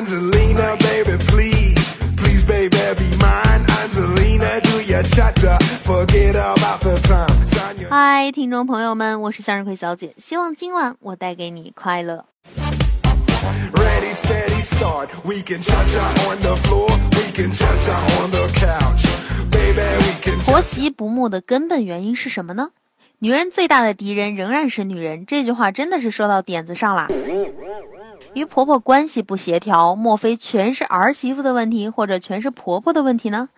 Angelina, baby, please, please, baby, be mine. Angelina, do your cha cha, forget about the time. Sign your 嗨，听众朋友们，我是向日葵小姐，希望今晚我带给你快乐。ready, steady, start. We can cha cha on the floor, we can cha cha on the couch. Baby, we can 婆媳不睦的根本原因是什么呢？女人最大的敌人仍然是女人，这句话真的是说到点子上啦。与婆婆关系不协调，莫非全是儿媳妇的问题，或者全是婆婆的问题呢？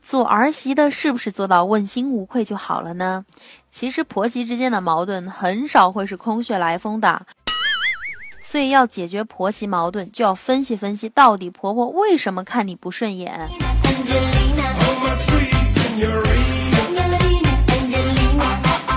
做儿媳的是不是做到问心无愧就好了呢？其实婆媳之间的矛盾很少会是空穴来风的，所以要解决婆媳矛盾，就要分析分析到底婆婆为什么看你不顺眼。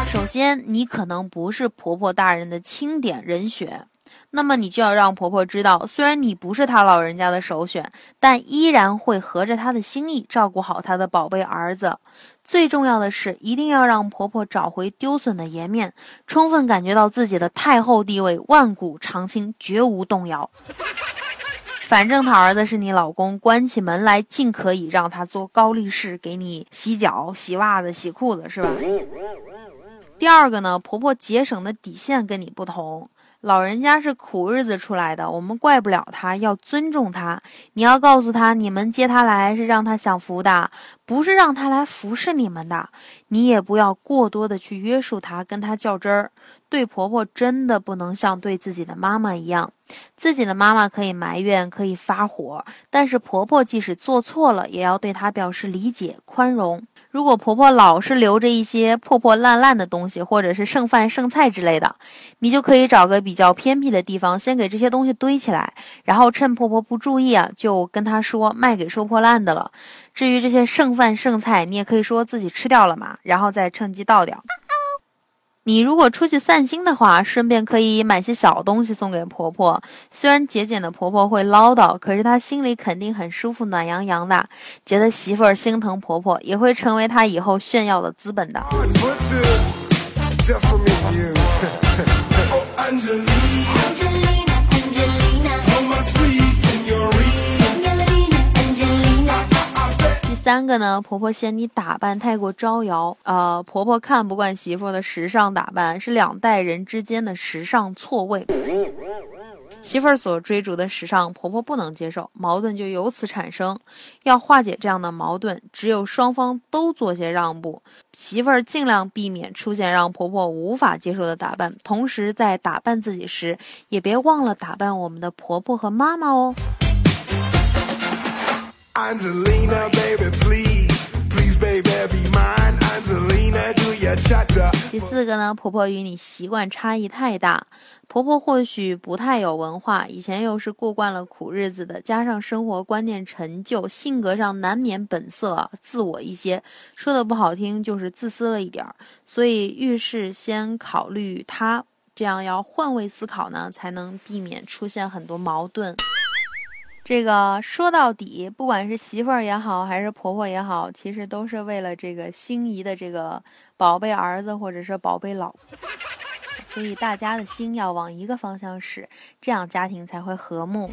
首先，你可能不是婆婆大人的钦点人选，那么你就要让婆婆知道，虽然你不是她老人家的首选，但依然会合着她的心意照顾好她的宝贝儿子。最重要的是，一定要让婆婆找回丢损的颜面，充分感觉到自己的太后地位万古长青，绝无动摇。反正她儿子是你老公，关起门来尽可以让他做高力士，给你洗脚、洗袜子、洗裤子，是吧？第二个呢，婆婆节省的底线跟你不同。老人家是苦日子出来的，我们怪不了他，要尊重他。你要告诉他，你们接他来是让他享福的，不是让他来服侍你们的。你也不要过多的去约束他，跟他较真儿。对婆婆真的不能像对自己的妈妈一样，自己的妈妈可以埋怨，可以发火，但是婆婆即使做错了，也要对她表示理解、宽容。如果婆婆老是留着一些破破烂烂的东西，或者是剩饭剩菜之类的，你就可以找个比较偏僻的地方，先给这些东西堆起来，然后趁婆婆不注意啊，就跟她说卖给收破烂的了。至于这些剩饭剩菜，你也可以说自己吃掉了嘛，然后再趁机倒掉。你如果出去散心的话，顺便可以买些小东西送给婆婆。虽然节俭的婆婆会唠叨，可是她心里肯定很舒服、暖洋洋的，觉得媳妇儿心疼婆婆，也会成为她以后炫耀的资本的。三个呢，婆婆嫌你打扮太过招摇，呃，婆婆看不惯媳妇的时尚打扮，是两代人之间的时尚错位。媳妇儿所追逐的时尚，婆婆不能接受，矛盾就由此产生。要化解这样的矛盾，只有双方都做些让步，媳妇儿尽量避免出现让婆婆无法接受的打扮，同时在打扮自己时，也别忘了打扮我们的婆婆和妈妈哦。Angelina, baby, please, please, baby, be mine. Angelina, do you cha cha. 第四个呢，婆婆与你习惯差异太大，婆婆或许不太有文化，以前又是过惯了苦日子的，加上生活观念陈旧，性格上难免本色啊自我一些，说的不好听就是自私了一点儿，所以遇事先考虑她，这样要换位思考呢，才能避免出现很多矛盾。这个说到底，不管是媳妇儿也好，还是婆婆也好，其实都是为了这个心仪的这个宝贝儿子或者是宝贝老婆，所以大家的心要往一个方向使，这样家庭才会和睦。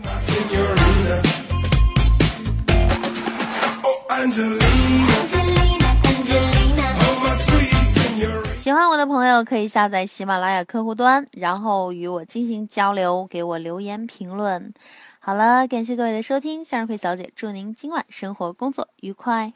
喜欢我的朋友可以下载喜马拉雅客户端，然后与我进行交流，给我留言评论。好了，感谢各位的收听，向日葵小姐祝您今晚生活工作愉快。